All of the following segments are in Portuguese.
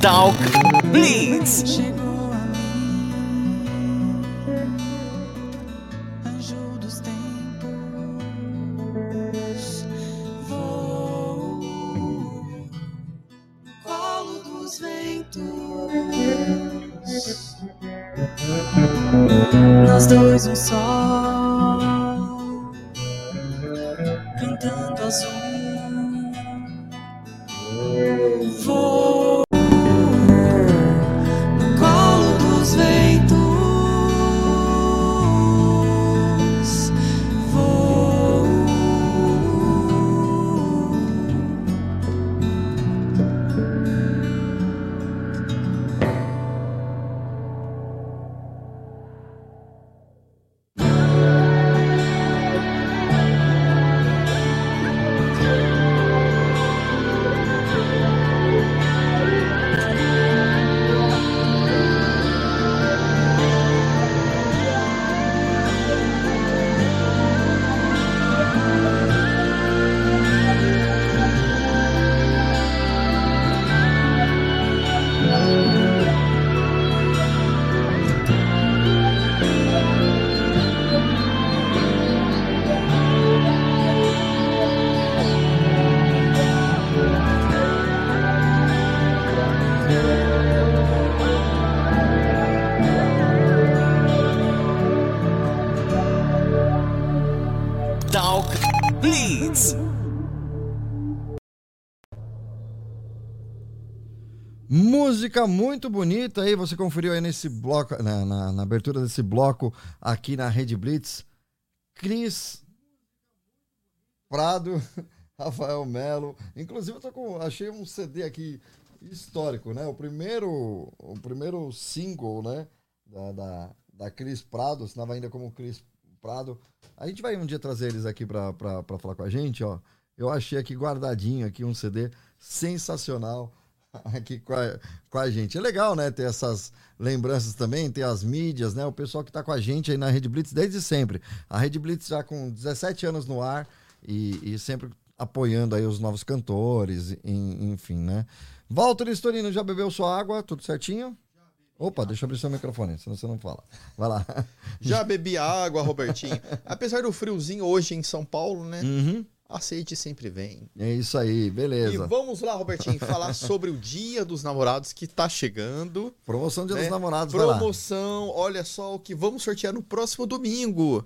Talk Blitz. Música muito bonita aí, você conferiu aí nesse bloco, na, na- na abertura desse bloco aqui na Rede Blitz. Cris Prado, Rafael Melo. Inclusive, eu tô com. Achei um CD aqui histórico, né? O primeiro, o primeiro single, né? Da, da, da Cris Prado, assinava ainda como Cris Prado. A gente vai um dia trazer eles aqui pra falar com a gente, ó. Eu achei aqui guardadinho aqui um CD sensacional aqui com a, com a gente. É legal, né, ter essas lembranças também, ter as mídias, né, o pessoal que está com a gente aí na Rede Blitz desde sempre. A Rede Blitz já com 17 anos no ar e, e sempre apoiando aí os novos cantores, em- enfim, né. Walter Estorino, já bebeu sua água? Tudo certinho? Opa, deixa eu abrir seu microfone, senão você não fala. Vai lá. Já bebi água, Robertinho. Apesar do friozinho hoje em São Paulo, né? Uhum. A sede sempre vem. É isso aí, E beleza. vamos lá, Robertinho, falar sobre o Dia dos Namorados que tá chegando. Promoção Dia né? dos Namorados. Promoção, olha só o que vamos sortear no próximo domingo.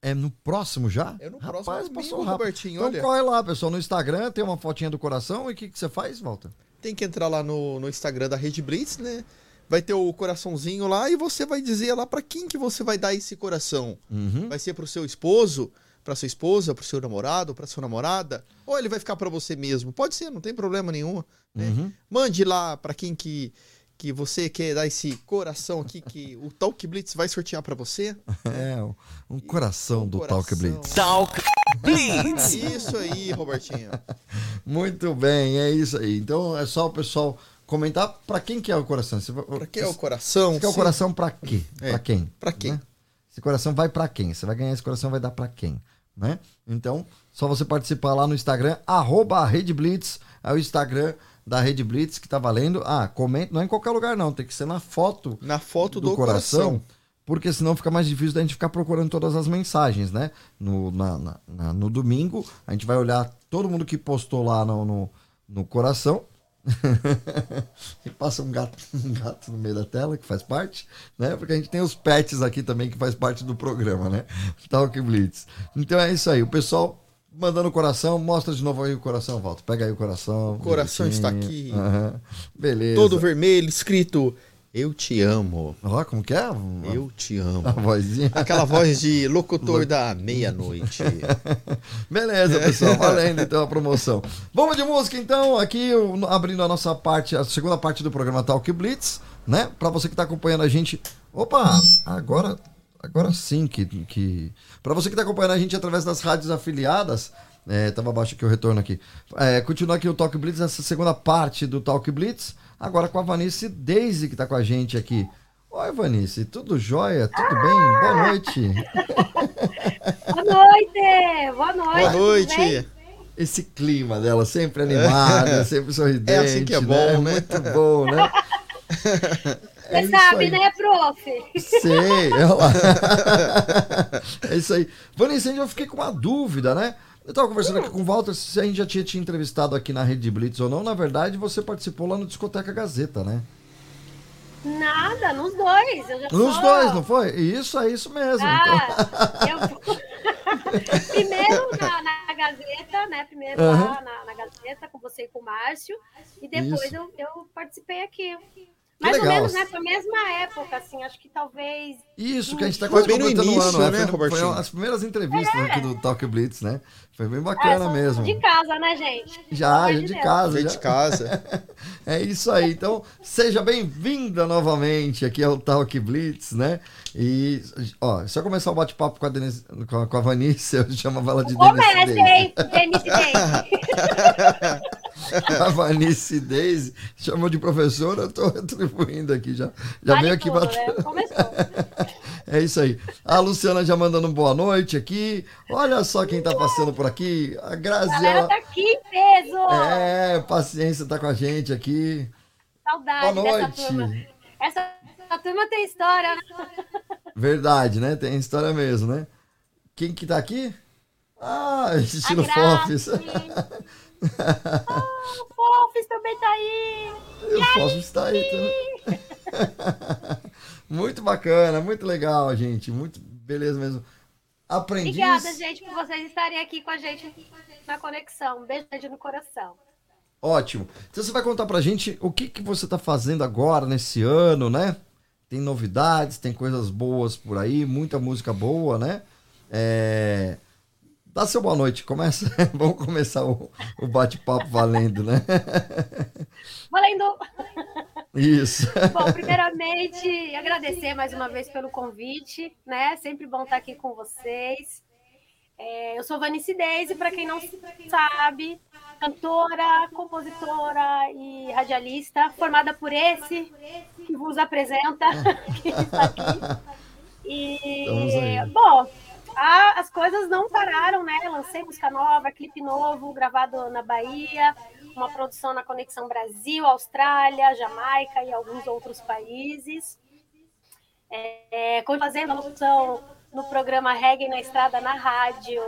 É no próximo já? É no Rapaz, próximo domingo. Robertinho, Então olha. corre lá, pessoal, no Instagram, tem uma fotinha do coração e o que, que você faz, Walter? Tem que entrar lá no, no Instagram da Rede Blitz, né? Vai ter o coraçãozinho lá e você vai dizer lá pra quem que você vai dar esse coração. Uhum. Vai ser pro seu esposo, pra sua esposa, pro seu namorado, pra sua namorada, ou ele vai ficar pra você mesmo. Pode ser, não tem problema nenhum. né? Uhum. Mande lá pra quem que, que você quer dar esse coração aqui que o Talk Blitz vai sortear pra você. É, um- coração Um do coração. Talk Blitz. Talk Blitz. Isso aí, Robertinho. Muito bem, é isso aí. Então é só o pessoal comentar pra quem que é o coração. Você, Pra que é o coração? Você quer o coração pra quê? É, Pra quem? pra quem? Né? Esse coração vai pra quem? Você vai ganhar esse coração, vai dar pra quem? Né? Então, só você participar lá no Instagram, arroba Rede Blitz, é o Instagram da Rede Blitz que tá valendo. Ah, comenta, não é em qualquer lugar não, tem que ser na foto Na foto do, do, coração, coração. porque senão fica mais difícil da gente ficar procurando todas as mensagens, né? No, na- na- na- no domingo, a gente vai olhar todo mundo que postou lá no, no, no coração. e passa um gato, um gato no meio da tela, que faz parte, né? Porque a gente tem os pets aqui também, que faz parte do programa, né? Talk Blitz. Então é isso aí. O pessoal mandando o coração, mostra de novo aí o coração, Volta. Pega aí o coração. O coração está aqui. Aham. Beleza. Todo vermelho, escrito Eu te amo. Ó, como que é? Eu te amo. A vozinha. Aquela voz de locutor da meia-noite. Beleza, pessoal. Valendo então a promoção. Vamos de música então, aqui abrindo a nossa parte, a segunda parte do programa Talk Blitz, né? Pra você que tá acompanhando a gente. Opa, agora agora sim que que para você que tá acompanhando a gente através das rádios afiliadas, é, tava abaixo aqui o retorno aqui. É, continua aqui o Talk Blitz, essa segunda parte do Talk Blitz, agora com a Vanice Daisy que tá com a gente aqui. Oi, Vanice, tudo jóia? Tudo bem? Boa noite. Boa noite! Boa noite! Boa noite. esse clima dela, sempre animada, sempre sorridente. É assim que é bom, né? Muito bom, né? Você É sabe, aí. né, prof? Sei, olha lá. É isso aí. Vanessa, eu fiquei com uma dúvida, né? Eu tava conversando aqui com o Walter se a gente já tinha te entrevistado aqui na Rede Blitz ou não. Na verdade, você participou lá no Discoteca Gazeta, né? Nada, nos dois. Eu já Nos dois, não foi? Isso, é isso mesmo. Então, Ah, eu... Primeiro na, na Gazeta, né? Primeiro Aham. lá na, na Gazeta, com você e com o Márcio. E depois eu, eu participei aqui. Mais ou legal. menos nessa mesma época, assim, acho que talvez. Isso, que a gente tá Foi quase bem no completando um início, ano, né, Foi, foi Robertinho? as primeiras entrevistas aqui do Talk Blitz, né? Foi bem bacana sou mesmo. De casa, né, gente? Já, de de casa. Já. de casa. É isso aí. Então, seja bem-vinda novamente aqui ao Talk Blitz, né? E, ó, se eu começar o bate-papo com a, Denise, com, a, com a Vanice, eu chamava ela de Comece, Denise hein? Denise Day. A Vanice Daisy chamou de professora, eu tô retribuindo aqui já. Já Vale veio aqui tudo, bater. né? Começou. É isso aí. A Luciana já mandando um boa noite aqui. Olha só quem tá passando por aqui. A A Graziela. tá aqui em peso. É, paciência, tá com a gente aqui. Saudade Boa noite. turma. Essa, essa turma tem história? Verdade, né? Tem história mesmo, né? Quem que tá aqui? Ah, estilo. Fofes. Ah, o Fofes também tá aí. O Fofes está aí também. Muito bacana, muito legal, gente. Muito beleza mesmo. Aprendiz. Obrigada, gente, por vocês estarem aqui com a gente na conexão. Um beijo no coração. Ótimo. Então você vai contar pra gente o que, que você tá fazendo agora, nesse ano, né? Tem novidades, tem coisas boas por aí, muita música boa, né? É... Dá seu boa noite, começa. Vamos começar o, o bate-papo valendo, né? Valendo! Isso. Bom, primeiramente, agradecer mais uma vez pelo convite, né? Sempre bom estar aqui com vocês. É, eu sou Vanice Daisy, para quem não sabe, cantora, compositora e radialista, formada por esse que vos apresenta, que está aqui. Aí. E, bom, as coisas não pararam, né? Lancei música nova, clipe novo, gravado na Bahia, uma produção na Conexão Brasil, Austrália, Jamaica e alguns outros países. É, continuo fazendo locução no programa Reggae na Estrada na rádio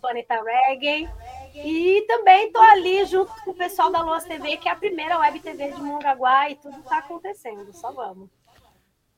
Planeta Reggae. E também estou ali junto com o pessoal da Luas TV, que é a primeira web TV de Mongaguá, e tudo está acontecendo. Só vamos.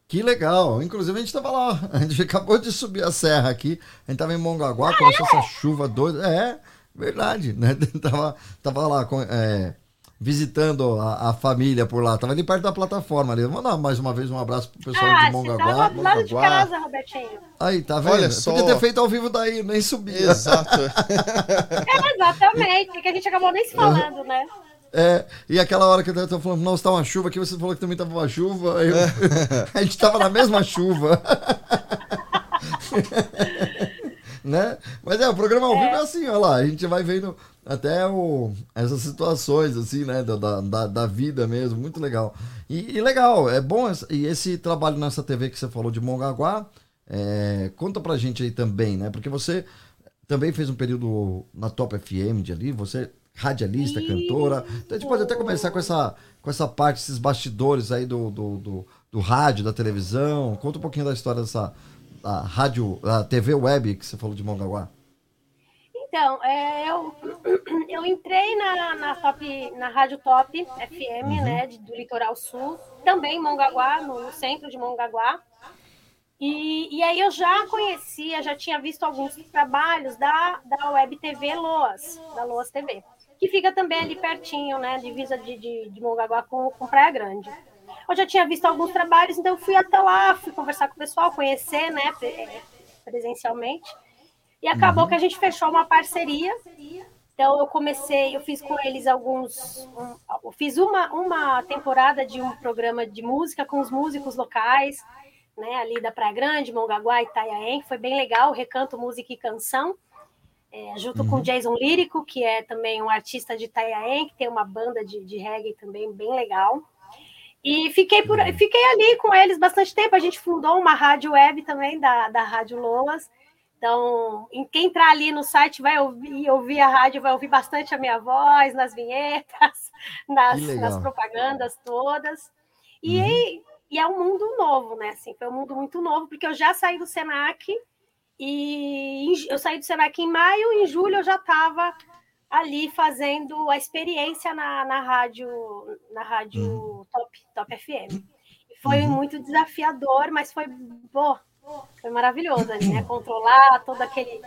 Que legal. Inclusive, a gente tava lá. A gente acabou de subir a serra aqui. A gente tava em Mongaguá, começou essa chuva doida. É, verdade, né? Tava, tava lá com- é, visitando a, a família por lá. Tava ali perto da plataforma ali. Vou mandar mais uma vez um abraço pro pessoal Ah, de Mongaguá. estava do lado de Mongaguá. casa, Robertinho. Aí, tá vendo? Olha só. Podia ter feito ao vivo daí, nem subia. Exato. É, exatamente, que a gente acabou nem se falando, né? É, e aquela hora que eu tô falando, nossa, tá uma chuva aqui, você falou que também tava uma chuva. eu- a gente tava na mesma chuva. né? Mas é, o programa ao vivo é assim, olha lá, a gente vai vendo até o, essas situações, assim, né, da, da- da, da vida mesmo, muito legal. E, e legal, é bom, e esse trabalho nessa TV que você falou de Mongaguá, é, conta pra gente aí também, né, porque você também fez um período na Top FM de ali, você radialista, cantora, então a gente pode até começar com essa, com essa parte, esses bastidores aí do, do, do, do rádio, da televisão, conta um pouquinho da história dessa da rádio, da TV web que você falou de Mongaguá. Então, é, eu, eu entrei na, na, top, na Rádio Top FM, né, de- do Litoral Sul, também em Mongaguá, no, no centro de Mongaguá. E, e aí eu já conhecia, já tinha visto alguns trabalhos da, da Web TV Loas, da Loas TV, que fica também ali pertinho, né, divisa de, de, de Mongaguá com, com Praia Grande. Eu já tinha visto alguns trabalhos, então eu fui até lá, fui conversar com o pessoal, conhecer, né, pre- presencialmente. E acabou que a gente fechou uma parceria. Então eu comecei, eu fiz com eles alguns, um, eu fiz uma, uma temporada de um programa de música com os músicos locais, né, ali da Praia Grande, Mongaguá e Itanhaém, que foi bem legal, recanto música e canção, é, junto com o Jason Lírico, que é também um artista de Itanhaém, que tem uma banda de, de reggae também bem legal. E fiquei, por, fiquei ali com eles bastante tempo. A gente fundou uma rádio web também da, da Rádio Loas, Então, em quem entrar ali no site vai ouvir, ouvir a rádio, vai ouvir bastante a minha voz nas vinhetas, nas, nas propagandas todas. E, Uhum. e é um mundo novo, né? Assim, foi um mundo muito novo, porque eu já saí do Senac e eu saí do Senac em maio, em julho eu já estava ali fazendo a experiência na, na rádio, na rádio Top, Top FM. Foi Uhum. muito desafiador, mas foi, pô, foi maravilhoso ali, né? Controlar todo aquele,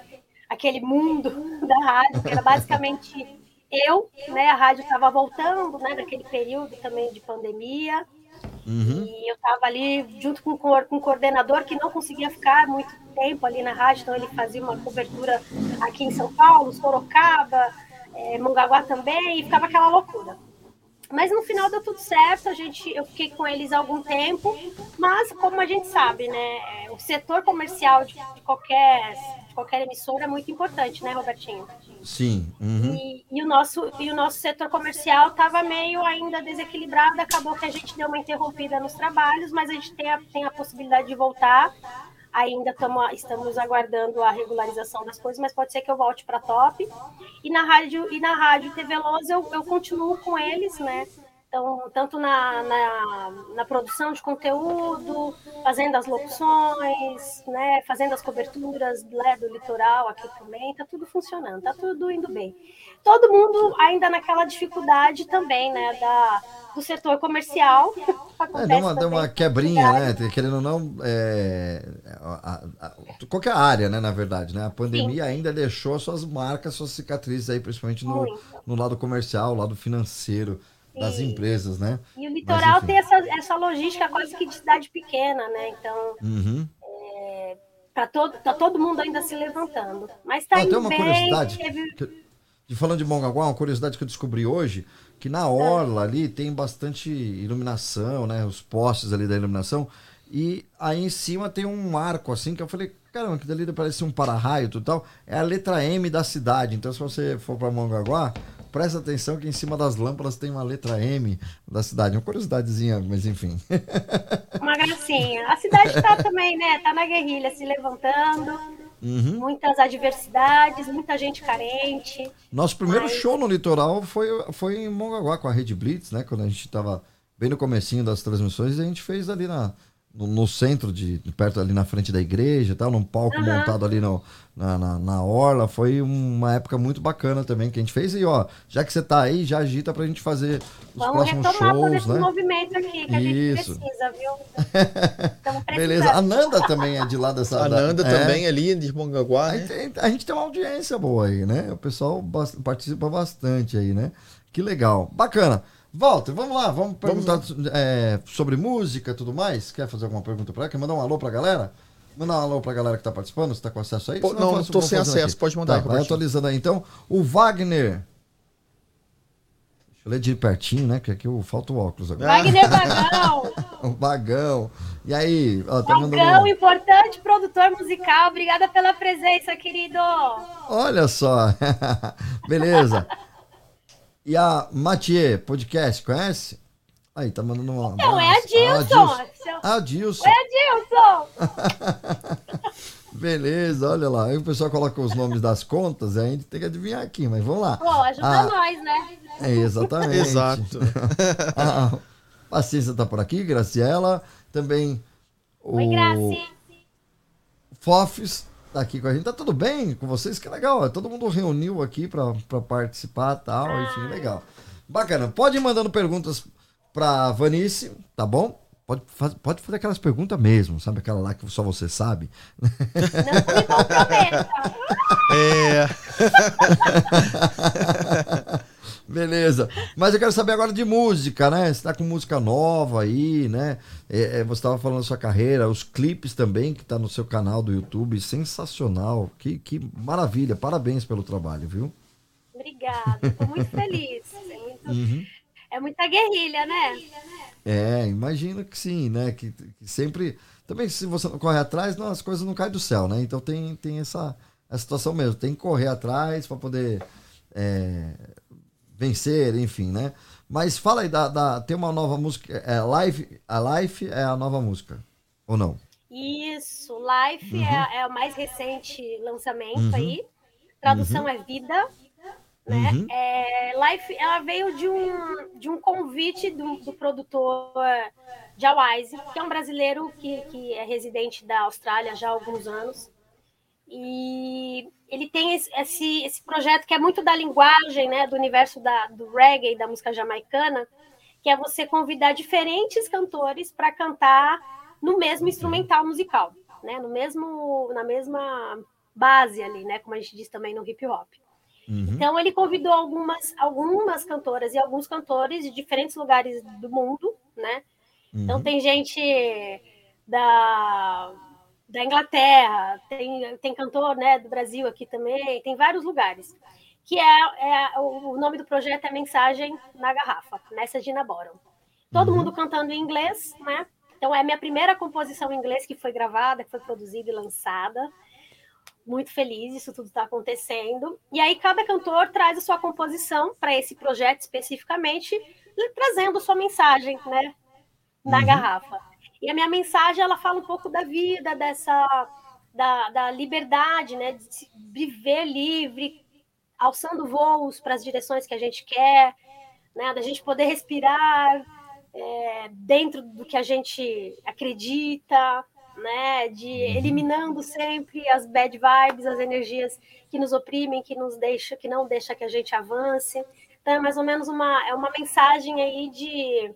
aquele mundo da rádio, que era basicamente eu, né? A rádio estava voltando, né? Daquele período também de pandemia. Uhum. E eu estava ali junto com, com o coordenador que não conseguia ficar muito tempo ali na rádio, então ele fazia uma cobertura aqui em São Paulo, Sorocaba, eh, Mongaguá também, e ficava aquela loucura. Mas no final deu tudo certo, a gente, eu fiquei com eles há algum tempo, mas como a gente sabe, né, eh, o setor comercial de, de qualquer, de qualquer emissora é muito importante, né, Robertinho? Sim. Uhum. E, e o nosso, e o nosso setor comercial estava meio ainda desequilibrado, acabou que a gente deu uma interrompida nos trabalhos, mas a gente tem a, tem a possibilidade de voltar. Ainda tamo, estamos aguardando a regularização das coisas, mas pode ser que eu volte para top. E na rádio e na rádio TV Loz eu, eu continuo com eles, né? Então, tanto na, na, na produção de conteúdo, fazendo as locuções, né, fazendo as coberturas né, do litoral aqui também, tá tudo funcionando, tá tudo indo bem. Todo mundo ainda naquela dificuldade também, né, da, do setor comercial. É, deu uma, deu uma quebrinha, né? Querendo ou não, é, a- a- a- qualquer área, né, na verdade, né? A pandemia ainda deixou as suas marcas, suas cicatrizes aí, principalmente no, Muito. no lado comercial, lado financeiro das Sim. empresas, né? E o litoral enfim. tem essa, essa logística quase que de cidade pequena, né? Então, Uhum. tá todo, tá todo mundo ainda se levantando. Mas tá Ah, indo tem uma bem. curiosidade. teve- que- de falando de Mongaguá, uma curiosidade que eu descobri hoje, que na orla ali tem bastante iluminação, né? Os postes ali da iluminação. E aí em cima tem um arco assim que eu falei, caramba, que dali parece um para-raio e tal. É a letra M da cidade. Então se você for para Mongaguá, presta atenção que em cima das lâmpadas tem uma letra M da cidade. Uma curiosidadezinha, mas enfim. Uma gracinha. A cidade tá também, né? Tá na guerrilha, se levantando. Uhum. Muitas adversidades, muita gente carente. Nosso primeiro Mas- show no litoral foi, foi em Mongaguá com a Rede Blitz, né? Quando a gente tava bem no comecinho das transmissões, a gente fez ali na, no, no centro, de, perto ali na frente da igreja tal, num palco Aham. montado ali no, na, na, na orla. Foi uma época muito bacana também que a gente fez. E ó, já que você tá aí, já agita pra gente fazer os Vamos próximos retomar todo shows, esse né? movimento aqui que a gente Isso. precisa, viu? Beleza. A Nanda também é de lá dessa... A da- Nanda é. também ali de Mongaguá, A né? gente, tem- a gente tem uma audiência boa aí, né? O pessoal participa bastante aí, né? Que legal. Bacana. Walter, vamos lá, vamos perguntar é, sobre música e tudo mais. Quer fazer alguma pergunta pra ela? Quer mandar um alô pra galera? Mandar um alô pra galera que tá participando, você tá com acesso aí? Pô, não, vou sem acesso, pode mandar Tá, aí, vai atualizando aí então. O Wagner. Deixa eu ler de pertinho, né? Que aqui eu falta o óculos agora. Wagner Vagão, O Vagão. E aí, ó, tá mandando. Vagão, um- importante produtor musical. Obrigada pela presença, querido. Olha só. Beleza. E a Mathieu Podcast, conhece? Aí, tá mandando uma. Não, é a abraço. Dilson. Ah, Dilson. É Dilson. Beleza, olha lá. Aí o pessoal coloca os nomes das contas, aí a gente tem que adivinhar aqui, mas vamos lá. Pô, ajuda Ah. nós, né? É, exatamente. Exato. A Pacícia tá por aqui, Graciela. Também o Oi, Graci. Fofes tá aqui com a gente. Tá tudo bem com vocês? Que legal. Todo mundo reuniu aqui pra pra participar e tal. Enfim, legal. Bacana. Pode ir mandando perguntas pra Vanice, tá bom? Pode, faz- pode fazer aquelas perguntas mesmo, sabe? Aquela lá que só você sabe. Não me comprometa. É, Beleza. Mas eu quero saber agora de música, né? Você tá com música nova aí, né? É, é, você estava falando da sua carreira, os clipes também que tá no seu canal do YouTube. Sensacional. Que, que maravilha. Parabéns pelo trabalho, viu? Obrigada, tô muito feliz. É, muito- Uhum. é muita guerrilha, né? É, imagino que sim, né? Que, que sempre. Também, se você não corre atrás, não, as coisas não caem do céu, né? Então tem, tem essa, essa situação mesmo. Tem que correr atrás para poder é, vencer, enfim, né? Mas fala aí, da, da- tem uma nova música. É, live, a Life é a nova música. Ou não? Isso, Life Uhum. é, é o mais recente lançamento Uhum. aí. Tradução é vida, né? Uhum. É, Life, ela veio de um, de um convite do, do produtor Jawise, que é um brasileiro que, que é residente da Austrália já há alguns anos. E ele tem esse, esse, projeto que é muito da linguagem, né, do universo da, do reggae, da música jamaicana, que é você convidar diferentes cantores para cantar no mesmo instrumental musical, né, no mesmo, na mesma base ali, né, como a gente diz também no hip hop. Uhum. Então ele convidou algumas, algumas cantoras e alguns cantores de diferentes lugares do mundo, né? Então Uhum. tem gente da, da Inglaterra, tem, tem cantor né, do Brasil aqui também, tem vários lugares. Que é, é o nome do projeto é Mensagem na Garrafa, nessa Gina Boron. Todo mundo cantando em inglês, né? Então é a minha primeira composição em inglês que foi gravada, que foi produzida e lançada. Muito feliz, isso tudo está acontecendo. E aí cada cantor traz a sua composição para esse projeto especificamente, trazendo sua mensagem, né? Na Uhum. garrafa. E a minha mensagem, ela fala um pouco da vida, dessa da, da liberdade, né? De viver livre, alçando voos para as direções que a gente quer, né? Da gente poder respirar é, dentro do que a gente acredita, né? De eliminando sempre as bad vibes, as energias que nos oprimem, que nos deixa, que não deixa que a gente avance. Então é mais ou menos uma é uma mensagem aí de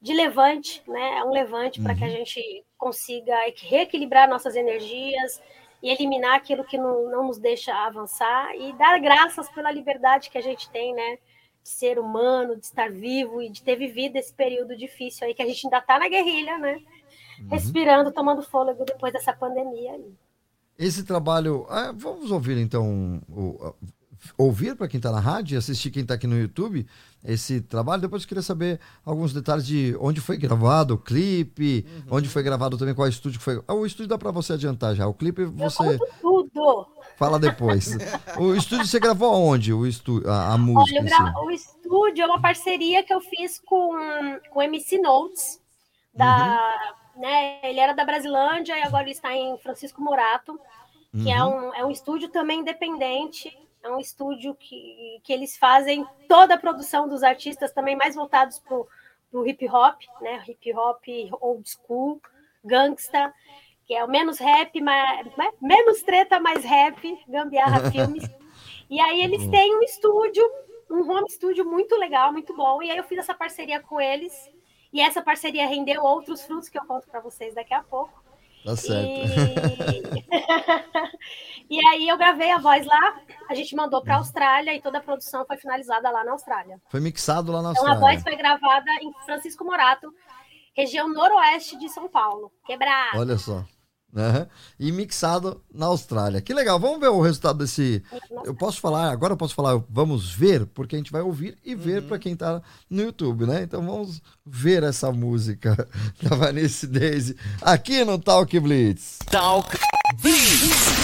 de levante, né? É um levante para que a gente consiga reequilibrar nossas energias e eliminar aquilo que não, não nos deixa avançar e dar graças pela liberdade que a gente tem, né? De ser humano, de estar vivo e de ter vivido esse período difícil aí que a gente ainda está na guerrilha, né? Respirando, tomando fôlego depois dessa pandemia aí. Esse trabalho. ah, vamos ouvir então. o- ouvir para quem está na rádio e assistir quem está aqui no YouTube esse trabalho. Depois eu queria saber alguns detalhes de onde foi gravado o clipe, onde foi gravado também, qual estúdio foi. Ah, o estúdio dá para você adiantar já. O clipe Eu você tudo. fala depois. o estúdio você gravou aonde? O estúdio, a, a música Olha, o, estúdio é uma parceria que eu fiz com, com o MC Notes. Da, né, ele era da Brasilândia e agora ele está em Francisco Morato, que é, um, é um estúdio também independente. É um estúdio que, que eles fazem toda a produção dos artistas também mais voltados para o hip hop, né? Hip hop old school, gangsta, que é o menos rap, mais, menos treta, mais rap, gambiarra filmes. E aí eles têm um estúdio, um home studio muito legal, muito bom. E aí eu fiz essa parceria com eles. E essa parceria rendeu outros frutos que eu conto para vocês daqui a pouco. Tá certo. E... e aí eu gravei a voz lá, a gente mandou para a Austrália e toda a produção foi finalizada lá na Austrália. Foi mixado lá na Então a Austrália. voz foi gravada em Francisco Morato, região noroeste de São Paulo. Quebrado. Olha só. Né? E mixado na Austrália. Que legal. Vamos ver o resultado desse. Eu posso falar, agora eu posso falar, vamos ver, porque a gente vai ouvir e ver para quem tá no YouTube, né? Então vamos ver essa música da Vanessa Daisy aqui no Talk Blitz. Talk Blitz.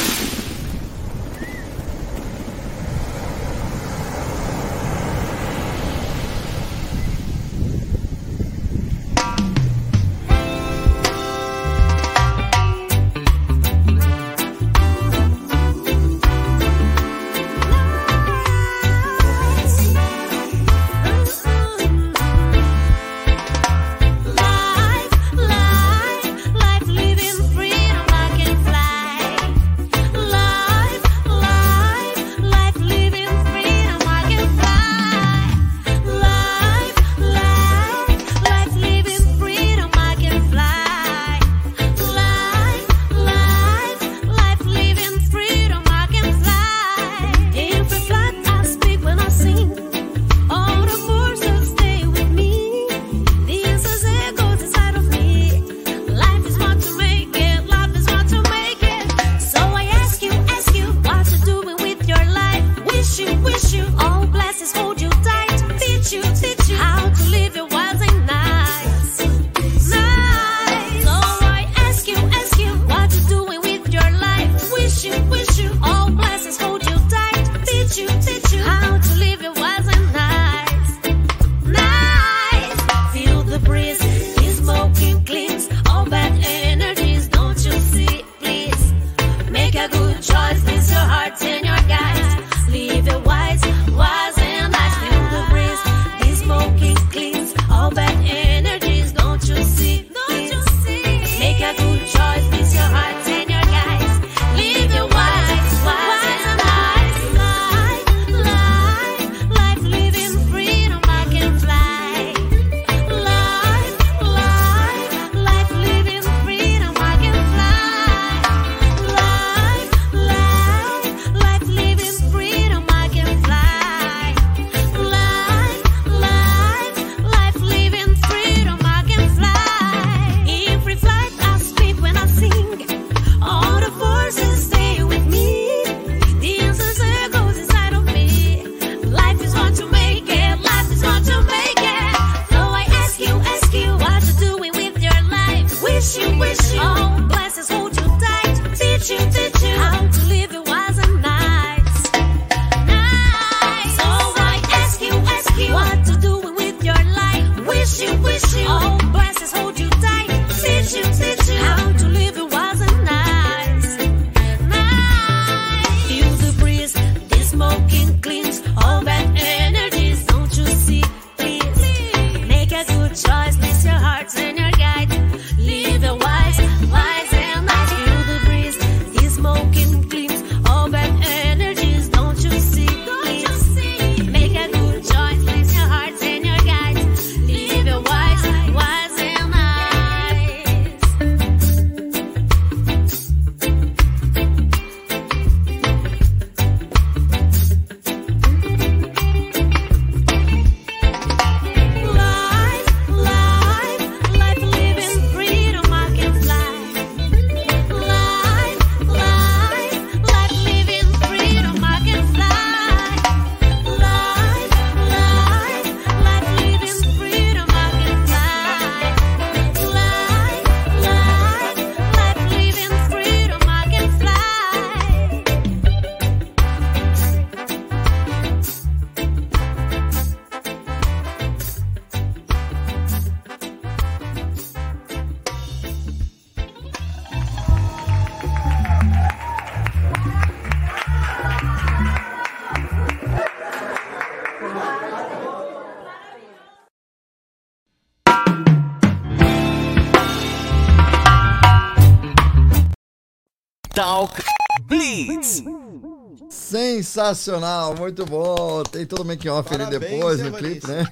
Sensacional, muito bom. Tem todo o make off ali Parabéns, depois no clipe, né?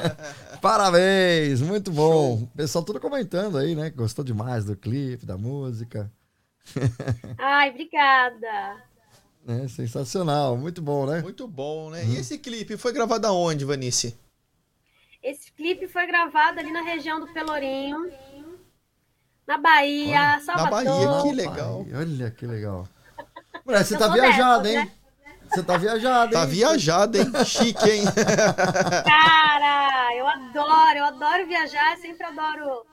Parabéns, muito bom. O pessoal tudo comentando aí, né? Gostou demais do clipe, da música. Ai, obrigada. né? Sensacional, muito bom, né? Muito bom, né? E esse clipe foi gravado aonde, Vanice? Esse clipe foi gravado ali na região do Pelourinho, na Bahia, Salvador. Bahia, que legal. Olha que legal. Mulher, você Eu tá viajada, dessas, hein? Você tá viajada, Tá hein? viajado, hein? Chique, hein? Cara, eu adoro, eu adoro viajar, sempre adoro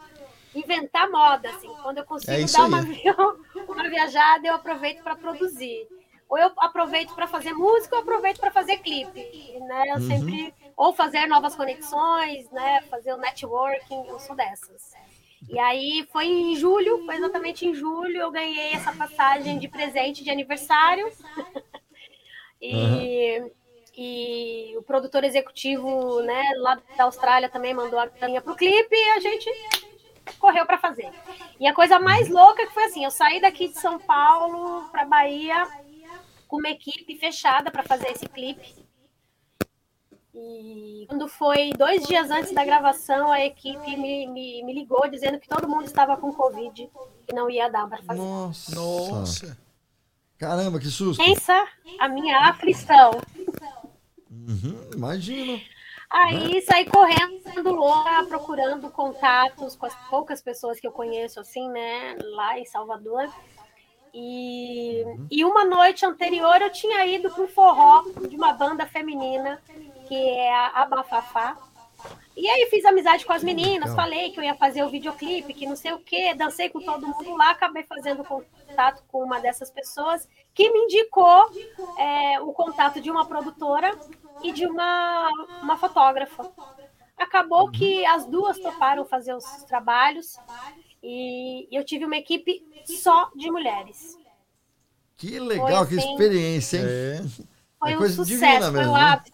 inventar moda, assim. Quando eu consigo É dar uma, uma viajada, eu aproveito para produzir. Ou eu aproveito para fazer música, ou eu aproveito para fazer clipe, né? Eu Uhum. sempre ou fazer novas conexões, né? Fazer o networking, eu sou dessas. E aí foi em julho, foi exatamente em julho, eu ganhei essa passagem de presente de aniversário. e, e o produtor executivo, né, lá da Austrália também mandou a caminha pro clipe e a gente correu para fazer. E a coisa mais louca que foi assim, eu saí daqui de São Paulo para Bahia com uma equipe fechada para fazer esse clipe. E quando foi dois dias antes da gravação, a equipe me, me, me ligou dizendo que todo mundo estava com Covid e não ia dar para fazer. Nossa. Nossa. Caramba, que susto. Pensa a minha aflição. Uhum, imagino. Aí saí correndo louca, procurando contatos com as poucas pessoas que eu conheço, assim, né, lá em Salvador. E, e uma noite anterior eu tinha ido para um forró de uma banda feminina, que é a Abafafá. E aí fiz amizade com as meninas, falei que eu ia fazer o videoclipe, que não sei o quê, dancei com todo mundo lá, acabei fazendo contato com uma dessas pessoas que me indicou é, o contato de uma produtora e de uma, uma fotógrafa. Acabou que as duas toparam fazer os trabalhos e eu tive uma equipe só de mulheres. Que legal, que assim. experiência, hein? É. Foi É um sucesso, foi mesmo, um né? ápice.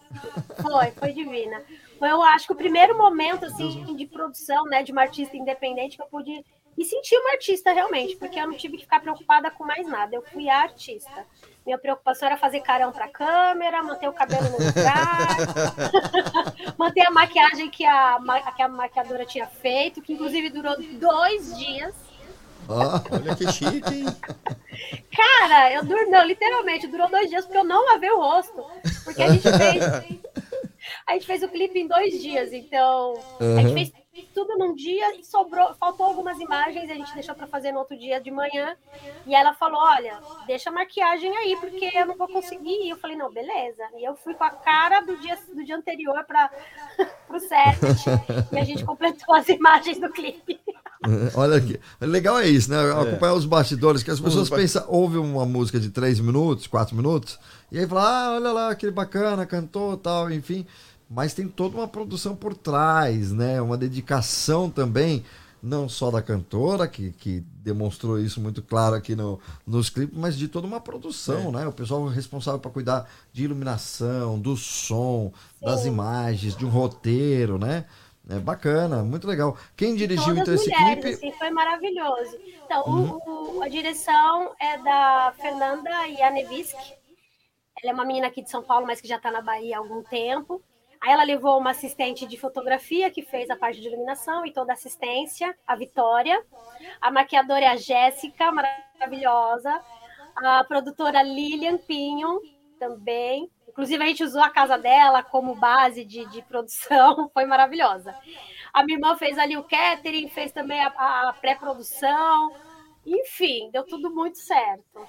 Foi, foi divina. Foi, eu acho que o primeiro momento assim de produção, né, de uma artista independente que eu pude me sentir uma artista realmente, porque eu não tive que ficar preocupada com mais nada. Eu fui a artista. Minha preocupação era fazer carão para câmera, manter o cabelo no lugar, manter a maquiagem que a, que a maquiadora tinha feito, que inclusive durou dois dias. Ó, Olha que chique, hein? Cara, eu dormi, não, literalmente, durou dois dias porque eu não lavei o rosto. Porque a gente fez. A gente fez o clipe em dois dias, então. A gente fez tudo num dia e sobrou, faltou algumas imagens, a gente deixou para fazer no outro dia de manhã. E ela falou: olha, deixa a maquiagem aí, porque eu não vou conseguir. E eu falei, não, beleza. E eu fui com a cara do dia, do dia anterior para o set. e a gente completou as imagens do clipe. Olha aqui. Legal é isso, né? Acompanhar os bastidores, que as pessoas pensam, ouvem uma música de três minutos, quatro minutos, e aí fala, ah, olha lá, aquele bacana, cantou tal, enfim. Mas tem toda uma produção por trás, né? Uma dedicação também não só da cantora, que, que demonstrou isso muito claro aqui no, nos clipes, mas de toda uma produção, né? O pessoal responsável para cuidar de iluminação, do som, das Sim. imagens, de um roteiro, né? É bacana, muito legal. Quem dirigiu então esse mulheres, clipe? assim, foi maravilhoso. Então, Uhum. o- a direção é da Fernanda Janevisk. Ela é uma menina aqui de São Paulo, mas que já está na Bahia há algum tempo. Aí ela levou uma assistente de fotografia que fez a parte de iluminação e toda a assistência, a Vitória. A maquiadora é a Jéssica, maravilhosa. A produtora Lilian Pinho, também. Inclusive, a gente usou a casa dela como base de, de produção, foi maravilhosa. A minha irmã fez ali o catering, fez também a, a pré-produção. Enfim, deu tudo muito certo.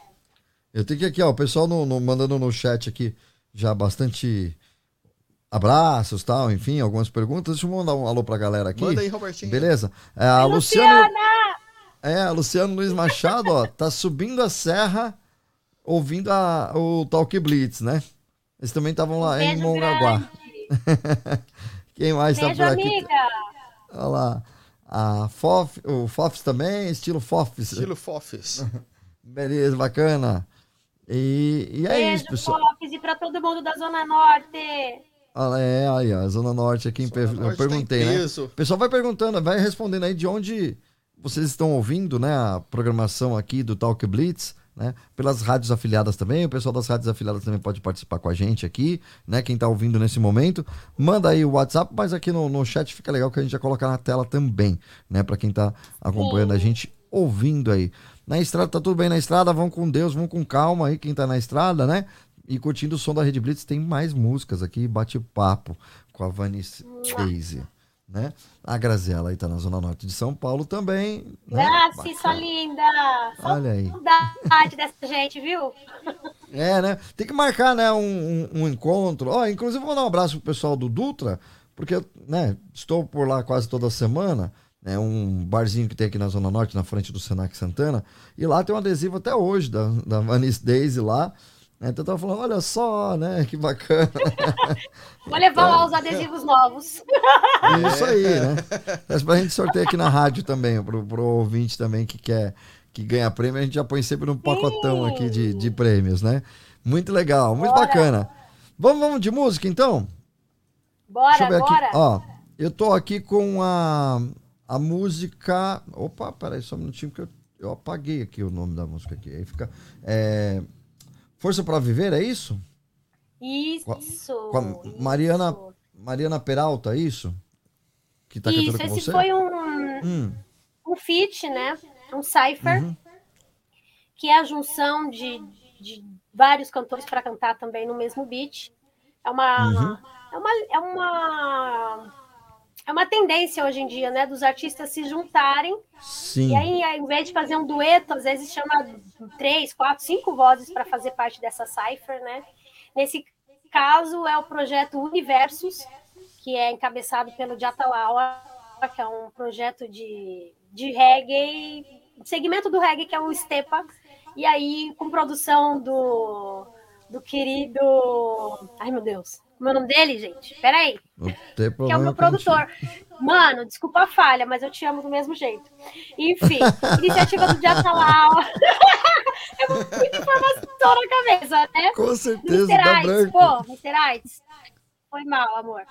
Eu tenho que aqui, ó, o pessoal no, no- mandando no chat aqui já bastante abraços, tal, enfim, algumas perguntas. Deixa eu mandar um alô pra galera aqui. Manda aí, Robertinho. Beleza? É, a Luciana, é, a Luciano Luiz Machado, ó, tá subindo a serra ouvindo a, o Talk Blitz, né? Eles também estavam lá em Beijo Mongaguá. Quem mais tá Beijo, por aqui? amiga. Olha lá. A Fof, o Fofs também, estilo Fofs. Estilo Fofis. Beleza, bacana. E, e é Beijo, isso, pessoal. E para todo mundo da Zona Norte. Olha, é, aí, ó, Zona Norte aqui, em Zona eu Norte em perguntei, né? peso. O pessoal vai perguntando, vai respondendo aí de onde vocês estão ouvindo, né, a programação aqui do Talk Blitz, né, pelas rádios afiliadas também, o pessoal das rádios afiliadas também pode participar com a gente aqui, né, quem tá ouvindo nesse momento, manda aí o WhatsApp, mas aqui no, no chat fica legal que a gente já colocar na tela também, né, para quem tá acompanhando a gente, ouvindo aí. Na estrada, tá tudo bem na estrada, vão com Deus, vão com calma aí, quem tá na estrada, né, e curtindo o som da Rede Blitz, tem mais músicas aqui, bate-papo com a Vanice Daisy, né? A Graziela aí tá na Zona Norte de São Paulo também. Né? Graça, sua Bacana. linda. Olha aí. Saudade dessa gente, viu? É, né? Tem que marcar, né, um, um- um encontro. Ó, inclusive, vou mandar um abraço pro pessoal do Dutra, porque, né, estou por lá quase toda semana. É um barzinho que tem aqui na Zona Norte, na frente do Senac Santana. E lá tem um adesivo até hoje da, da Vanice Daisy lá. Né? Então eu tava falando, olha só, né? Que bacana. Vou levar lá os adesivos novos. Isso aí, né? Mas pra gente sortear aqui na rádio também, pro, pro ouvinte também que quer que ganha prêmio, a gente já põe sempre num pacotão aqui de, de prêmios, né? Muito legal, muito Bora. bacana. Vamos, vamos de música então? Bora, Deixa eu ver bora. aqui. Ó, eu tô aqui com a, a música. Opa, peraí, só um minutinho, porque eu, eu apaguei aqui o nome da música aqui. Aí fica. é, Força pra Viver, é isso? Isso. Com a Mariana, isso. Mariana Peralta, é isso? Que tá Isso, cantando com esse você? foi um, Hum, um feat, né? Um cipher, Uhum. que é a junção de, de vários cantores para cantar também no mesmo beat. É uma, Uhum. é uma, é uma, é uma tendência hoje em dia, né? Dos artistas se juntarem sim. e aí, ao invés de fazer um dueto, às vezes chama três, quatro, cinco vozes para fazer parte dessa cipher, né? Nesse caso, é o projeto Universos, que é encabeçado pelo Jatalawa, que é um projeto de, de reggae, segmento do reggae, que é o Stepa, e aí com produção do, do querido. Ai, meu Deus. Como é o nome dele, gente? Peraí que é o meu produtor. Mano, desculpa a falha, mas eu te amo do mesmo jeito. Enfim, iniciativa do Jatalau. é muita informação na cabeça, né? Com certeza, Mr. AIDS, pô, Mr. AIDS. Foi mal, amor.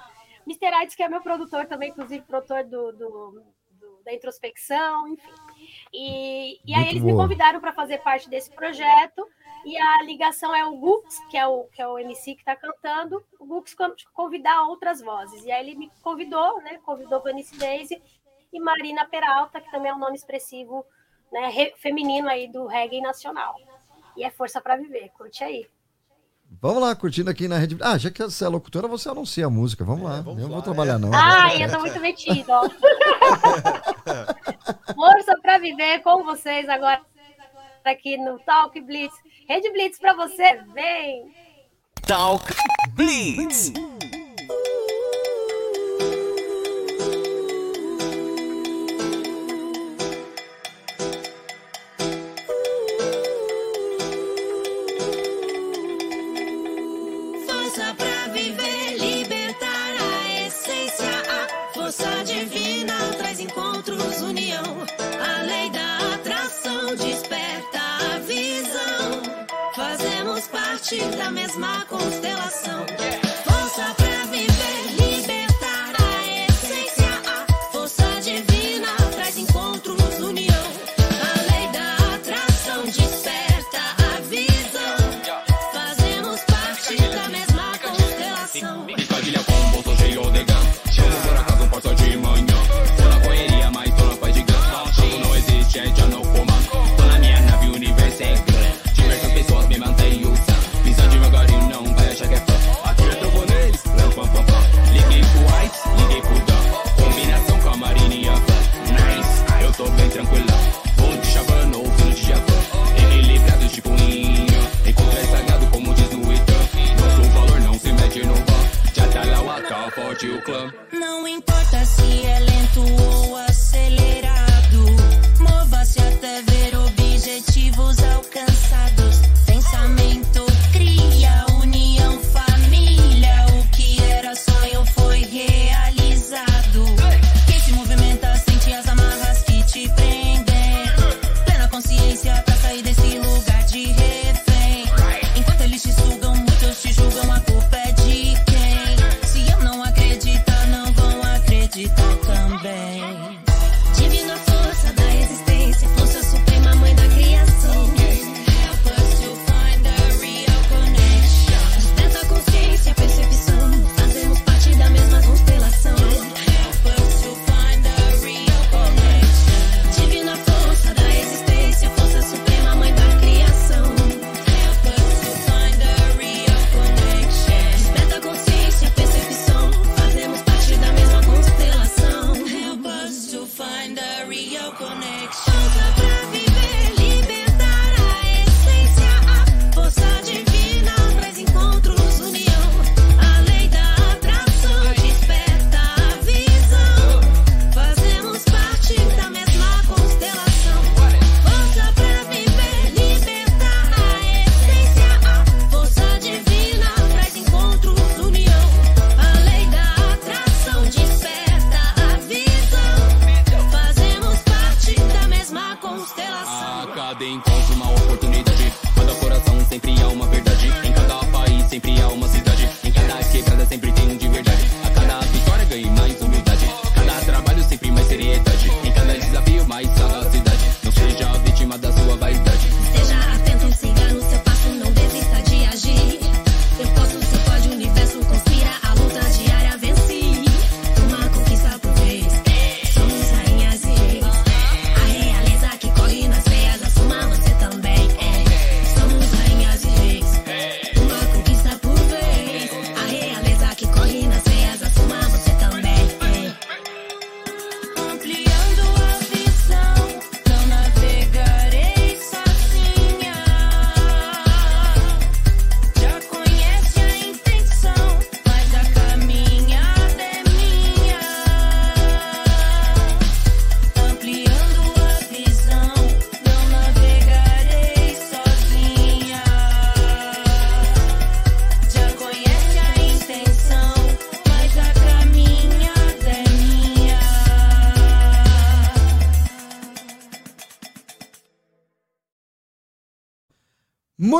Mr. AIDS, que é meu produtor também, inclusive produtor do, do- do- da introspecção, enfim. E, e aí Muito eles me boa. convidaram para fazer parte desse projeto. E a ligação é o Gux, que é o, que é o MC que está cantando, o Gux con- convidar outras vozes. E aí ele me convidou, né? Convidou Vanice Daisy e Marina Peralta, que também é um nome expressivo né, re- feminino aí do reggae nacional. E é Força para Viver, curte aí. Vamos lá, curtindo aqui na rede. Ah, já que você é locutora, você anuncia a música. Vamos lá. vamos eu não vou trabalhar, não. Ai, eu tô muito metido, ó. Força para viver com vocês agora aqui no Talk Blitz. Rede Blitz para você, vem! Talk Blitz. partir da mesma constelação.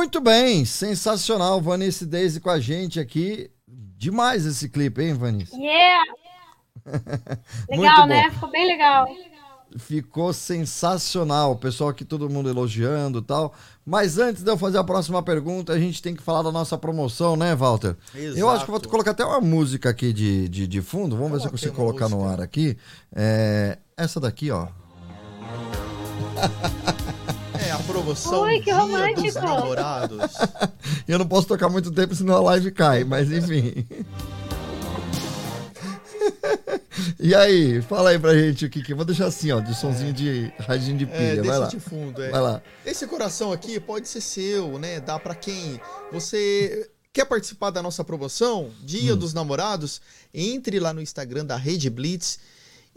Muito bem, sensacional. Vanice Daisy com a gente aqui. Demais esse clipe, hein, Vanice? Yeah! legal, né? Ficou bem legal. Ficou sensacional. O pessoal aqui, todo mundo elogiando tal. Mas antes de eu fazer a próxima pergunta, a gente tem que falar da nossa promoção, né, Walter? Exato. Eu acho que vou colocar até uma música aqui de, de, de fundo. Vamos ver se eu consigo colocar música. no ar aqui. É, essa daqui, ó. É a promoção Oi, que romântico. dos namorados. Eu não posso tocar muito tempo, senão a live cai, mas enfim. E aí, fala aí pra gente o que que... Vou deixar assim, ó, de sonzinho é. de radinho de é, pilha, é, vai lá. De fundo, é. Vai lá. Esse coração aqui pode ser seu, né? Dá para quem você quer participar da nossa promoção Dia hum. dos Namorados? Entre lá no Instagram da Rede Blitz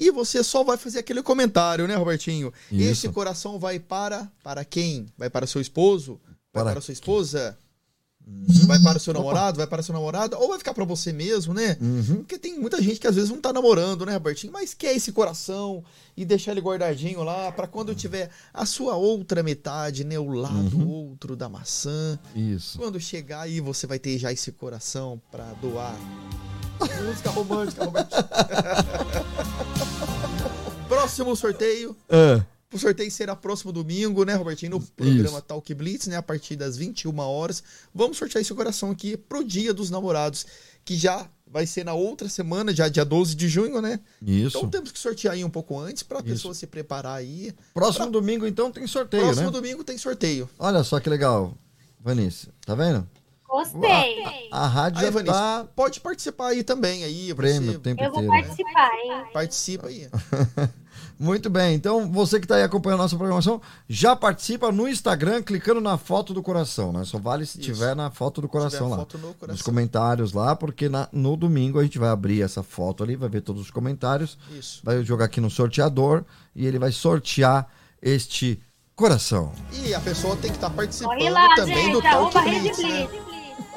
e você só vai fazer aquele comentário, né, Robertinho? Isso. Esse coração vai para para quem? Vai para seu esposo? Vai para, para sua esposa? Uhum. Quem? Vai para o seu namorado? Opa. Vai para sua namorada? Ou vai ficar para você mesmo, né? Uhum. Porque tem muita gente que às vezes não tá namorando, né, Robertinho? Mas quer esse coração e deixar ele guardadinho lá para quando tiver a sua outra metade, né, o lado uhum. outro da maçã. Isso. Quando chegar aí você vai ter já esse coração para doar. Música romântica, Robertinho. Próximo sorteio. É. O sorteio será próximo domingo, né, Robertinho? No programa Talk Blitz, né? A partir das 21 horas. Vamos sortear esse coração aqui pro Dia dos Namorados, que já vai ser na outra semana, já dia 12 de junho, né? Isso. Então temos que sortear aí um pouco antes pra Isso. pessoa se preparar aí. Próximo domingo, então, tem sorteio, Próximo né? domingo tem sorteio. Olha só que legal, Vanessa. Tá vendo? Gostei. A rádio Aí, Vanessa, tá pode participar aí também. Aí, prêmio você Eu vou inteiro. né? participar, hein? participa aí. Muito bem, então você que está aí acompanhando a nossa programação, já participa no Instagram clicando na foto do coração, né? Só vale se Isso. tiver na foto do coração tiver a lá. foto no coração. Nos comentários lá, porque na- no domingo a gente vai abrir essa foto ali, vai ver todos os comentários, Isso. vai jogar aqui no sorteador e ele vai sortear este coração. E a pessoa tem que estar participando Corre lá, também gente. do Talk Blitz, né?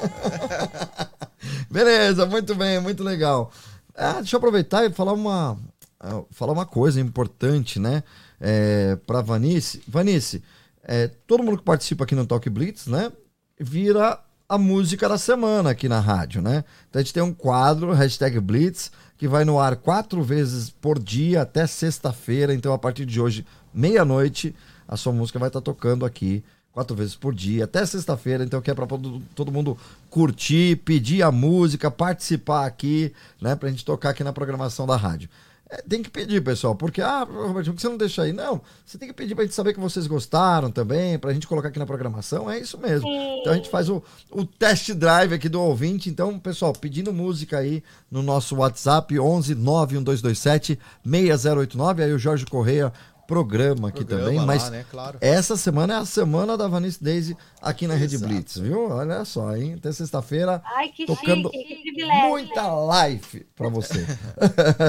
Beleza, muito bem, muito legal. Ah, deixa eu aproveitar e falar uma, ah, falar uma coisa importante, né? É, para Vanice. Vanice, é, todo mundo que participa aqui no Talk Blitz, né? Vira a música da semana aqui na rádio, né? Então a gente tem um quadro, hashtag Blitz, que vai no ar quatro vezes por dia até sexta-feira. Então a partir de hoje, meia-noite, a sua música vai estar tocando aqui quatro vezes por dia, até sexta-feira, então que é para todo mundo curtir, pedir a música, participar aqui, né, pra gente tocar aqui na programação da rádio. É, tem que pedir, pessoal, porque, ah, Roberto, por que você não deixa aí? Não, você tem que pedir pra gente saber que vocês gostaram também, pra gente colocar aqui na programação, é isso mesmo. Então a gente faz o, o test drive aqui do ouvinte, então, pessoal, pedindo música aí no nosso WhatsApp, 11 91227 6089, aí o Jorge Correia programa aqui Programa também, lá, mas né? Claro. essa semana é a semana da Vanessa Daisy aqui na Rede Exato. Blitz, viu? Olha só, hein? Até sexta-feira, Ai, que tocando chique, que muita live pra você.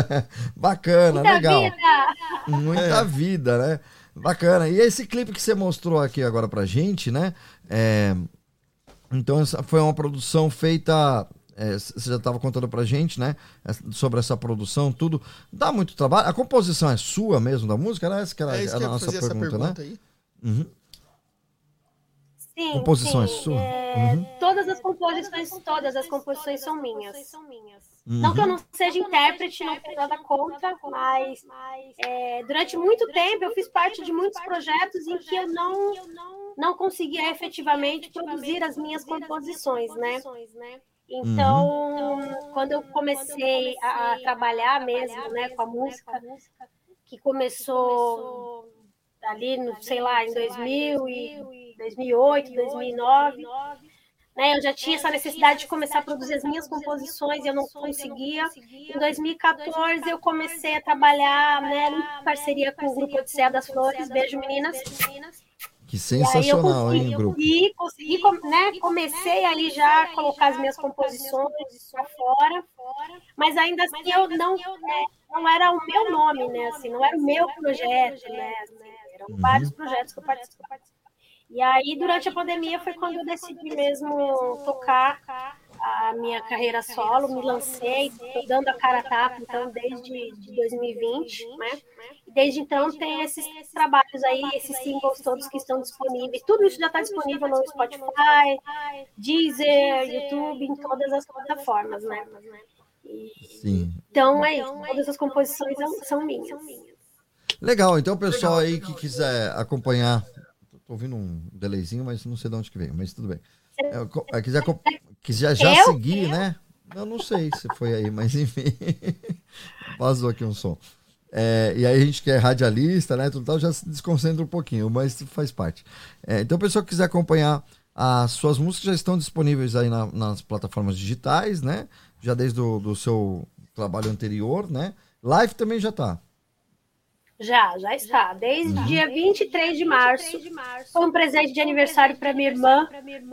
Bacana, Muita legal. vida. Muita vida, né? Bacana. E esse clipe que você mostrou aqui agora pra gente, né? É, Então, essa foi uma produção feita. É, você já estava contando pra gente, né? essa- Sobre essa produção, tudo. Dá muito trabalho. A composição é sua mesmo da música? Era essa que era É isso a nossa fazer essa pergunta, pergunta né? aí. Uhum. Sim, Composição é sim. sua? É, Uhum. Todas as composições, todas as composições são minhas. Uhum. Não que eu não seja intérprete, não tenho nada contra, mas é, durante muito tempo eu fiz parte de muitos projetos em que eu não, não conseguia efetivamente produzir as minhas composições, né? Então, quando eu comecei a, a trabalhar mesmo, né, com a música, que começou ali, no, sei lá, em 2000 e 2008, 2009, né, eu já tinha essa necessidade de começar a produzir as minhas composições e eu não conseguia. Em 2014 eu comecei a trabalhar, né, em parceria com o grupo Odisseia das Flores, beijo meninas. Que E sensacional, hein, grupo? consegui, consegui, né, comecei ali já a colocar as minhas composições para fora, mas ainda assim eu não, é, não era o meu nome, né, assim, não era o meu projeto, né, assim, eram vários projetos que eu participava. E aí, durante a pandemia, foi quando eu decidi mesmo tocar a minha carreira solo, me lancei, tô dando a cara a tapa, então, desde de 2020, né? Desde então tem esses trabalhos aí, esses singles todos que estão disponíveis. Tudo isso já está disponível no Spotify, Deezer, YouTube, em todas as plataformas, né? Sim. então é isso, todas as composições são, minhas. Legal, então o pessoal aí que quiser acompanhar. Tô ouvindo um delayzinho, mas não sei de onde que veio, mas tudo bem. É, é, quiser, co- quiser já Eu? seguir, né? Eu não sei se foi aí, mas enfim. Vazou aqui um som. É, e aí a gente que é radialista, né? Tudo tal, já se desconcentra um pouquinho, mas faz parte. É, então, o pessoal que quiser acompanhar as suas músicas já estão disponíveis aí na- nas plataformas digitais, né? Já desde o do seu trabalho anterior, né? Live também já tá. Já, já está. Desde Uhum. dia 23 de março. Foi um presente de aniversário para minha irmã.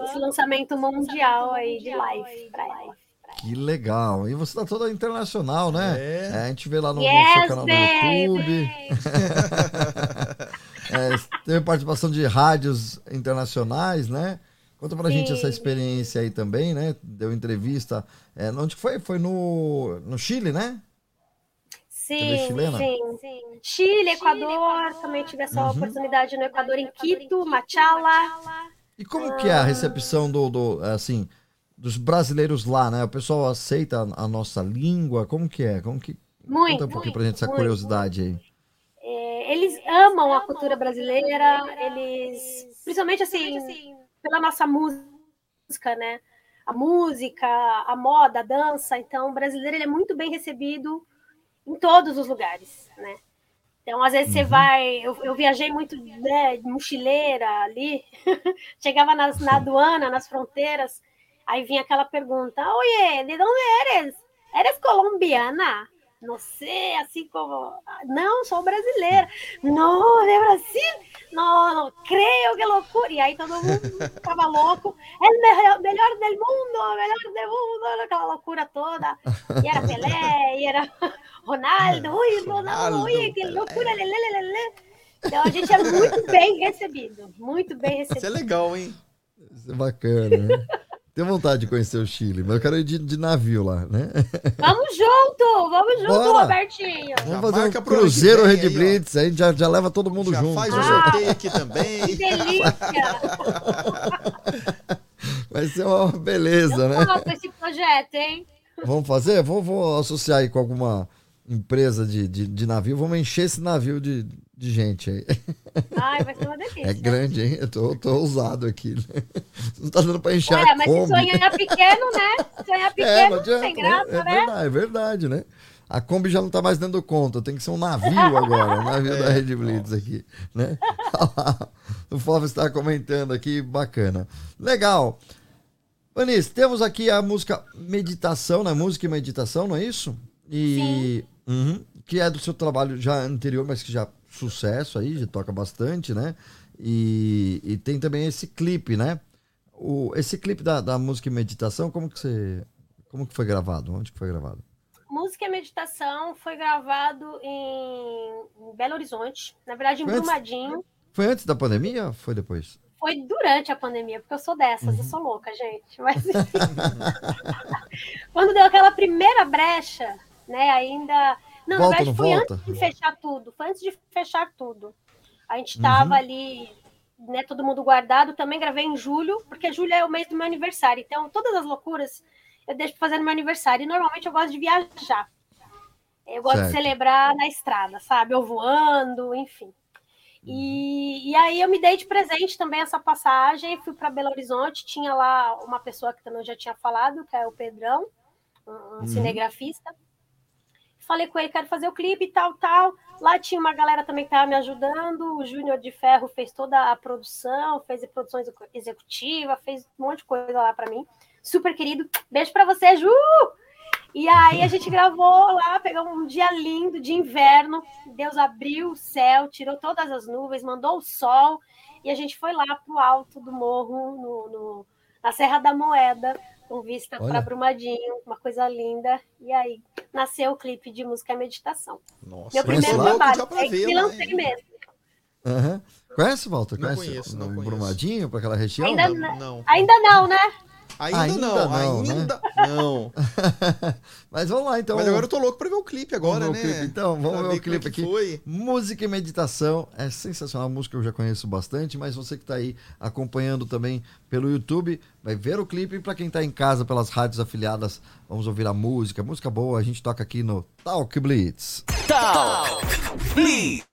Esse lançamento mundial aí de live para ela. Que legal. E você tá toda internacional, né? É. a gente vê lá no, Yes, seu canal do YouTube. É, teve participação de rádios internacionais, né? Conta pra gente Sim. essa experiência aí também, né? Deu entrevista. É, onde que foi? Foi no, no Chile, né? TV Sim, chilena? sim, sim. Chile, Equador, também tive essa Uhum. oportunidade no Equador, em Quito, Machala. E como que é a recepção do, do, assim, dos brasileiros lá, né? O pessoal aceita a, a nossa língua? Como que é? Como que... Muito, Conta um pouquinho pra gente essa muito. curiosidade aí. É, eles amam a cultura brasileira, eles, principalmente assim, pela nossa música, né? A música, a moda, a dança. Então, o brasileiro ele é muito bem recebido em todos os lugares, né? Então, às vezes você vai. Eu, eu viajei muito, né, de mochileira ali, chegava nas, na aduana, nas fronteiras, aí vinha aquela pergunta: Oye, ¿de dónde eres? ¿Eres colombiana? Não sei, assim como. Não, sou brasileira. Não, de Brasil? Não, creio, que loucura. E aí todo mundo ficava louco. É o melhor, melhor del mundo, melhor del mundo, aquela loucura toda. E era Pelé, e era Ronaldo. Ui, Ronaldo, ui, que loucura, lelê. Então a gente é muito bem recebido, muito bem Isso é recebido. legal, hein? Isso é bacana, né? Tenho vontade de conhecer o Chile, mas eu quero ir de, de navio lá, né? Vamos junto, vamos junto, Bora. Robertinho. Vamos Já fazer um que cruzeiro Red aí. Blitz, aí já, já leva todo mundo Já junto. faz o né? sorteio aqui Que também. delícia! Vai ser uma beleza, né? Eu topo esse projeto, hein? Vamos fazer? Vou, vou associar aí com alguma empresa de, de, de navio. Vamos encher esse navio de, de gente aí. Ai, vai ser uma delícia. É grande, hein? Eu tô, tô ousado aqui. Né? Não tá dando pra encher Ué, a mas se Kombi. sonhar pequeno, né? Sonhar É, pequeno não não tem adianta, graça, né? É né? verdade, é verdade, né? A Kombi já não tá mais dando conta, tem que ser um navio agora, um navio da Red Blitz aqui, né? o Flávio está comentando aqui, bacana. Legal. Vanice, temos aqui a música Meditação, né? Música e Meditação, não é isso? E Uhum. que é do seu trabalho já anterior, mas que já sucesso aí, já toca bastante, né? E, e tem também esse clipe, né? O, esse clipe da, da música e meditação, como que você. Como que foi gravado? Onde que foi gravado? Música e Meditação foi gravado em Belo Horizonte, na verdade em Foi antes? Brumadinho. Foi antes da pandemia ou foi depois? Foi durante a pandemia, porque eu sou dessas, Uhum. eu sou louca, gente. Mas enfim. quando deu aquela primeira brecha, né? Ainda. Não, Volta, na verdade foi volta? antes de fechar tudo. Foi antes de fechar tudo. A gente tava Uhum. ali, né? Todo mundo guardado. Também gravei em julho, porque julho é o mês do meu aniversário. Então, todas as loucuras eu deixo pra fazer no meu aniversário. E normalmente eu gosto de viajar. Eu gosto Certo. de celebrar na estrada, sabe? Ou voando, enfim. E, e aí eu me dei de presente também essa passagem, fui para Belo Horizonte, tinha lá uma pessoa que também eu já tinha falado, que é o Pedrão, um, um Uhum. cinegrafista. Falei com ele, quero fazer o clipe e tal, tal. Lá tinha uma galera também que estava me ajudando. O Júnior de Ferro fez toda a produção, fez a produção execu- executiva, fez um monte de coisa lá para mim. Super querido. Beijo para você, Ju! E aí a gente gravou lá, pegou um dia lindo de inverno. Deus abriu o céu, tirou todas as nuvens, mandou o sol. E a gente foi lá pro alto do morro, no, no- na Serra da Moeda, com vista para Brumadinho, uma coisa linda. E aí nasceu o clipe de música e meditação. Nossa, Meu primeiro lá? trabalho. É que ver lá, lancei mesmo. Aham. Conhece, Walter? Não Conhece? conheço, não conheço. Brumadinho, para aquela região? Ainda não. não. Ainda não, né? Ainda, Ainda não, não, né? ainda não. Mas vamos lá, então. Mas agora eu tô louco pra ver o clipe agora, Vamos ver né? o clipe, então, vamos Pra ver o é clipe que aqui. Foi. Música e meditação é sensacional. A música eu já conheço bastante, mas você que está aí acompanhando também pelo YouTube, vai ver o clipe. E para quem está em casa pelas rádios afiliadas, vamos ouvir a música. Música boa, a gente toca aqui no Talk Blitz. Talk Blitz.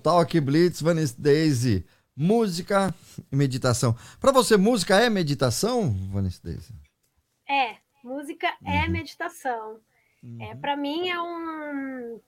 Talk Blitz, Vanessa Daisy. Música e meditação. Pra você, música é meditação, Vanessa Daisy? É, música é meditação. É, para mim é um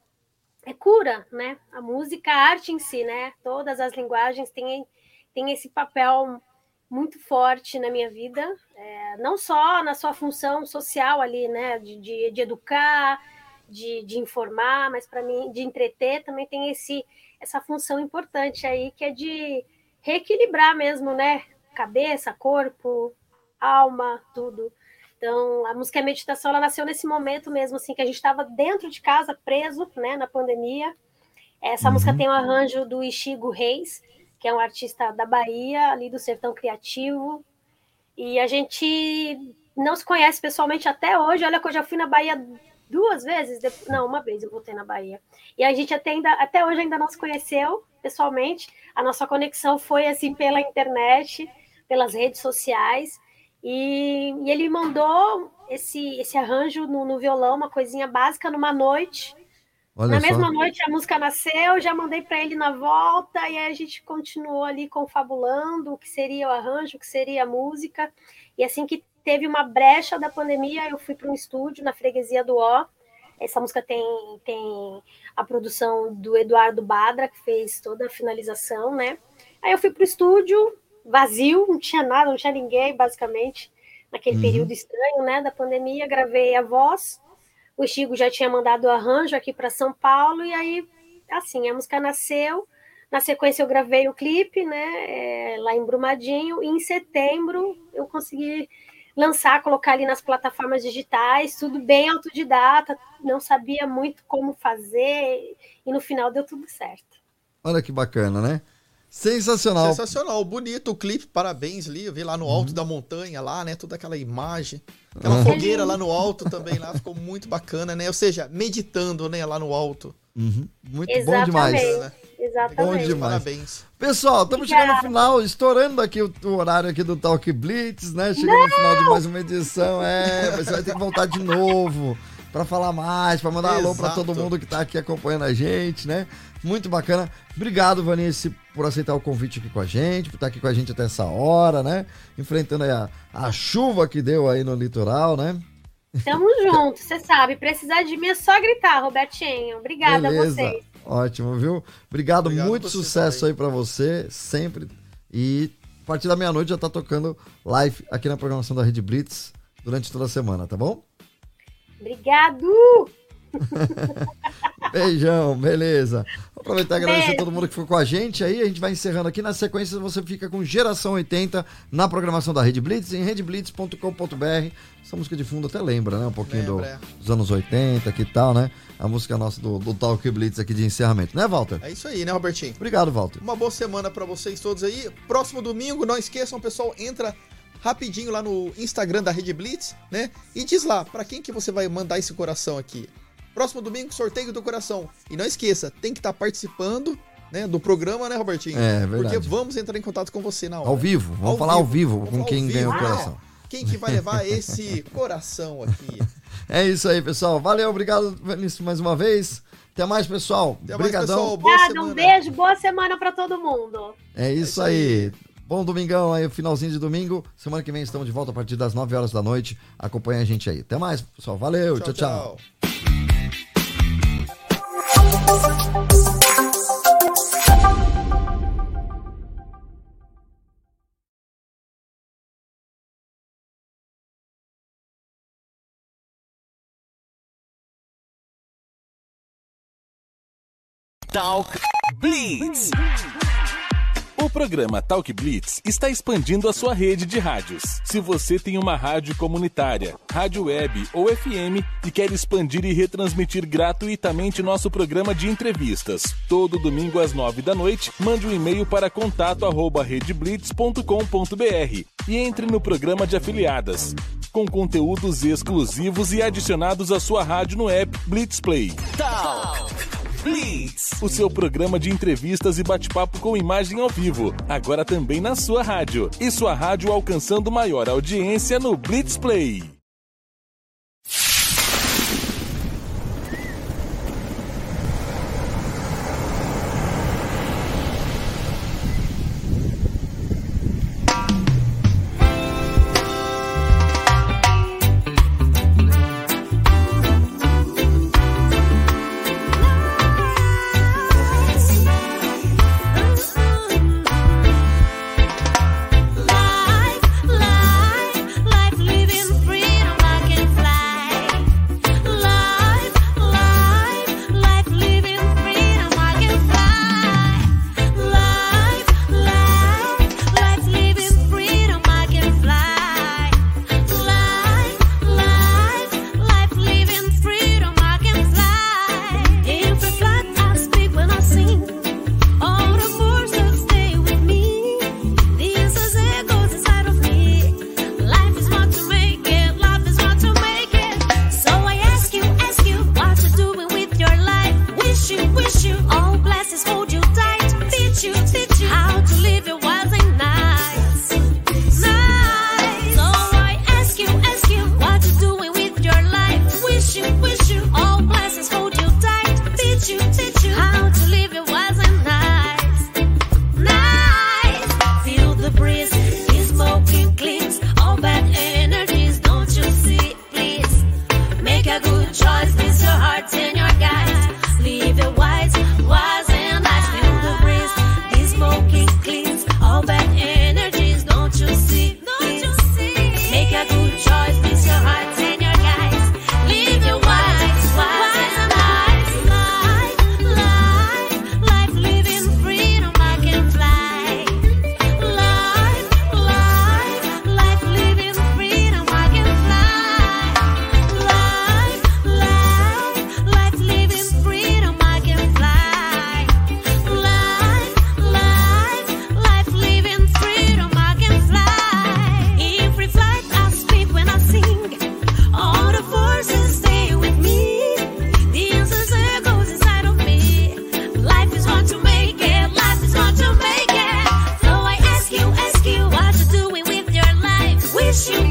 é cura, né? A música, a arte em si, né? Todas as linguagens têm, têm esse papel muito forte na minha vida, é, não só na sua função social ali, né? De, de, de educar, de, de informar, mas para mim, de entreter, também tem esse essa função importante aí, que é de reequilibrar mesmo, né? Cabeça, corpo, alma, tudo. Então, a música é meditação, ela nasceu nesse momento mesmo, assim, que a gente estava dentro de casa, preso, né, na pandemia. Essa Uhum. música tem um arranjo do Ichigo Reis, que é um artista da Bahia, ali do Sertão Criativo. E a gente não se conhece pessoalmente até hoje. Olha que eu já fui na Bahia duas vezes, de- não, uma vez eu voltei na Bahia. E a gente até, ainda, até hoje ainda não se conheceu pessoalmente. A nossa conexão foi assim pela internet, pelas redes sociais. E, e ele mandou esse, esse arranjo no, no violão, uma coisinha básica, numa noite. Olha na só. mesma noite a música nasceu, já mandei para ele na volta, e aí a gente continuou ali confabulando o que seria o arranjo, o que seria a música. E assim que teve uma brecha da pandemia, eu fui para um estúdio na freguesia do Ó. Essa música tem, tem a produção do Eduardo Badra, que fez toda a finalização, né? Aí eu fui para o estúdio, vazio, não tinha nada, não tinha ninguém, basicamente, naquele Uhum. período estranho, né, da pandemia. Gravei a voz, o Chico já tinha mandado o arranjo aqui para São Paulo, e aí, assim, a música nasceu. Na sequência, eu gravei o clipe, né, é, lá em Brumadinho, e em setembro eu consegui lançar, colocar ali nas plataformas digitais, tudo bem autodidata, não sabia muito como fazer, e no final deu tudo certo. Olha que bacana, né? Sensacional. Sensacional, bonito o clipe, parabéns, Li. Eu vi lá no alto Uhum. da montanha, lá, né? Toda aquela imagem. Aquela Uhum. fogueira lá no alto também, lá ficou muito bacana, né? Ou seja, meditando, né? Lá no alto. Uhum. Muito bom Exatamente. demais. Bacana. Exatamente. Bom demais. Parabéns. Pessoal, estamos chegando no final, estourando aqui o, o horário aqui do Talk Blitz, né? Chegando no final de mais uma edição. É, você vai ter que voltar de novo para falar mais, para mandar alô para Exato. todo mundo que tá aqui acompanhando a gente, né? Muito bacana. Obrigado, Vanice, por aceitar o convite aqui com a gente, por estar aqui com a gente até essa hora, né? Enfrentando aí a, a chuva que deu aí no litoral, né? Tamo junto, você sabe. Precisar de mim é só gritar, Robertinho. Obrigada a Beleza. vocês. Ótimo, viu? Obrigado, Obrigado muito sucesso também. aí pra você, sempre. E a partir da meia-noite já tá tocando live aqui na programação da Rede Blitz durante toda a semana, tá bom? Obrigado! Beijão, beleza. Vou aproveitar e agradecer a Beijo. todo mundo que ficou com a gente aí. A gente vai encerrando aqui. Na sequência, você fica com Geração 80 na programação da Rede Blitz, em redeblitz.com.br. Essa música de fundo até lembra, né? Um pouquinho do- dos anos 80 que tal, né? A música nossa do, do Talk Blitz aqui de encerramento, né, Walter? É isso aí, né, Robertinho? Obrigado, Walter. Uma boa semana pra vocês todos aí. Próximo domingo, não esqueçam, pessoal, entra rapidinho lá no Instagram da Rede Blitz, né? E diz lá, pra quem que você vai mandar esse coração aqui. Próximo domingo, sorteio do coração. E não esqueça, tem que estar participando, né, do programa, né, Robertinho? É, verdade. Porque vamos entrar em contato com você na hora. Ao vivo, vamos Ao falar ao vivo Vamos com quem ganhou o vivo, coração. né? Quem que vai levar esse coração aqui? É isso aí, pessoal. Valeu, obrigado, Vinícius, mais uma vez. Até mais, pessoal. Até mais, Obrigadão. pessoal. Obrigada, semana. um beijo, boa semana pra todo mundo. É isso isso aí. Bom domingão aí, finalzinho de domingo. Semana que vem estamos de volta a partir das 9 horas da noite. Acompanha a gente aí. Até mais, pessoal. Valeu, tchau. tchau. Talk Blitz. O programa Talk Blitz está expandindo a sua rede de rádios. Se você tem uma rádio comunitária, rádio web ou FM e quer expandir e retransmitir gratuitamente nosso programa de entrevistas, todo domingo às nove da noite, mande um e-mail para contato@redeblitz.com.br e entre no programa de afiliadas, com conteúdos exclusivos e adicionados à sua rádio no app Blitz Play. Talk Blitz. O seu programa de entrevistas e bate-papo com imagem ao vivo, agora também na sua rádio. E sua rádio alcançando maior audiência no Blitz Play.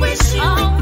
wish you. Oh.